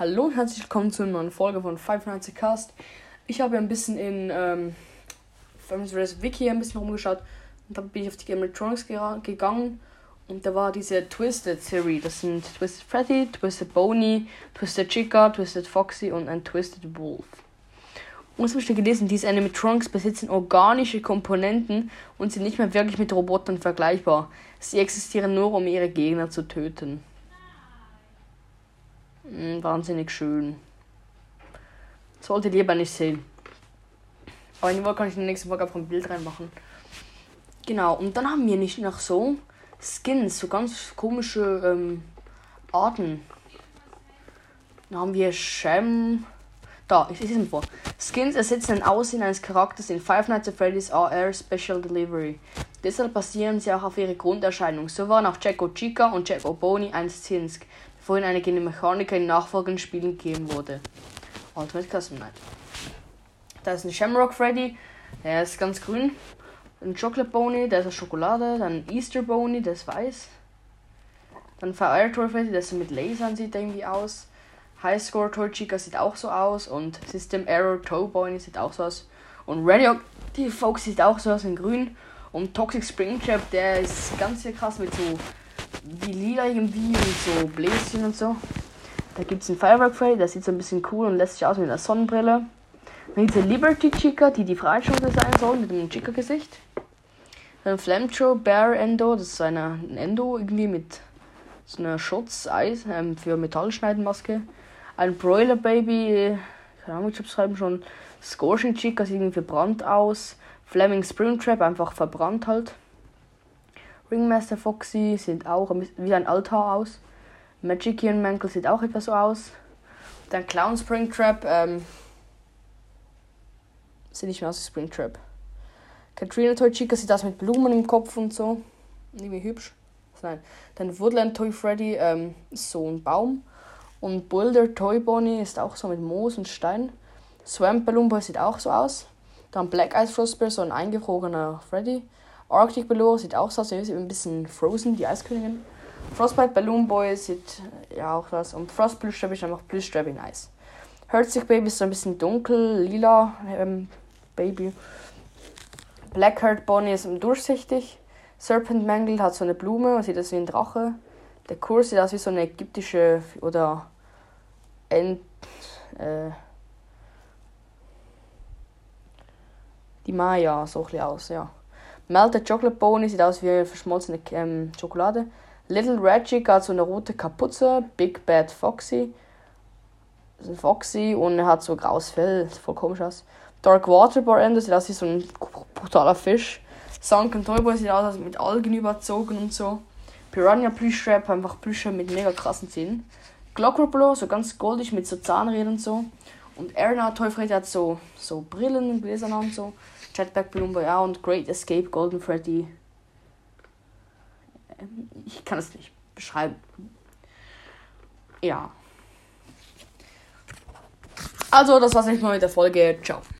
Hallo und herzlich willkommen zu einer neuen Folge von 95 Cast. Ich habe ein bisschen in ähm, Wiki ein bisschen rumgeschaut und dann bin ich auf die Game Electronics gegangen und da war diese Twisted Serie. Das sind Twisted Freddy, Twisted Boney, Twisted Chica, Twisted Foxy und ein Twisted Wolf. Und was habe ich da gelesen? Diese Animatronics besitzen organische Komponenten und sind nicht mehr wirklich mit Robotern vergleichbar. Sie existieren nur, um ihre Gegner zu töten. Hm, wahnsinnig schön. Sollte lieber nicht sehen. Aber in die Woche kann ich in der nächsten Folge einfach ein Bild reinmachen. Genau, und dann haben wir nicht noch so Skins, so ganz komische ähm, Arten. Dann haben wir Shem. Da, ich lese es vor. Skins ersetzen ein Aussehen eines Charakters in Five Nights at Freddy's AR Special Delivery. Deshalb basieren sie auch auf ihre Grunderscheinung. So waren auch Jacko Chica und Jacko Boni ein Skinsk vorhin eine Mechaniker in nachfolgenden Spielen gegeben wurde. Ultimate Custom Night. Da ist ein Shamrock Freddy, der ist ganz grün. Ein Chocolate Bony, der ist aus Schokolade. Dann Easter Bony, der ist weiß. Dann Fire Toy Freddy, der ist mit Lasern, sieht irgendwie aus. High Score Toy Chica sieht auch so aus. Und System Error Toe Bony sieht auch so aus. Und Radio die Fox sieht auch so aus in grün. Und Toxic Spring Trap, der ist ganz hier krass mit so wie lila irgendwie und so Bläschen und so. Da gibt es einen Firework Freddy, der sieht so ein bisschen cool und lässt sich aus mit einer Sonnenbrille. Dann gibt es Liberty Chica, die die Freischüsse sein soll, mit einem Chica-Gesicht. Dann Flamthrow Bear Endo, das ist eine, ein Endo irgendwie mit so einer Schutz-Eis ähm, für Metallschneidenmaske. Ein Broiler Baby, keine Ahnung, ich schreiben schon. Scorching Chica sieht irgendwie verbrannt aus. Flaming Springtrap, einfach verbrannt halt. Ringmaster Foxy sieht auch wie ein Altar aus. Magician Mankel sieht auch etwas so aus. Dann Clown Springtrap, ähm, sieht nicht mehr aus wie Springtrap. Katrina Toy Chica sieht aus mit Blumen im Kopf und so. Irgendwie hübsch. Nein. Dann Woodland Toy Freddy, ähm, so ein Baum. Und Boulder Toy Bonnie ist auch so mit Moos und Stein. Swamp Balloon Boy sieht auch so aus. Dann Black Eyes Frostbear, so ein eingefrorener Freddy. Arctic Balloon sieht auch so aus, wie ein bisschen Frozen, die Eiskönigin. Frostbite Balloon Boy sieht ja auch was. Und Frost Plüschstrap ist einfach Plüschstrap in Eis. Herzig Baby ist so ein bisschen dunkel, lila ähm, Baby. Blackheart Bonnie ist durchsichtig. Serpent Mangle hat so eine Blume, sieht aus wie ein Drache. Der Kurs sieht aus wie so eine ägyptische oder Ent, äh, die Maya, so ein bisschen aus, ja. Melted Chocolate Boni sieht aus wie verschmolzene ähm, Schokolade. Little Reggie hat so eine rote Kapuze. Big Bad Foxy. Das ist ein Foxy und er hat so graues Fell. Sieht voll komisch aus. Dark Water Ender sieht aus wie so ein brutaler Fisch. Sunken Toyboy sieht aus mit Algen überzogen und so. Piranha Plüschrap, einfach Plüsche mit mega krassen Zähnen. Glockropolo, so ganz goldig mit so Zahnrädern und so. Und Erna Teufred hat so, so Brillen und Gläser und so. Jetpack Bloomberg ja, und Great Escape Golden Freddy. Ähm, ich kann es nicht beschreiben. Ja. Also, das war's nicht mal mit der Folge. Ciao.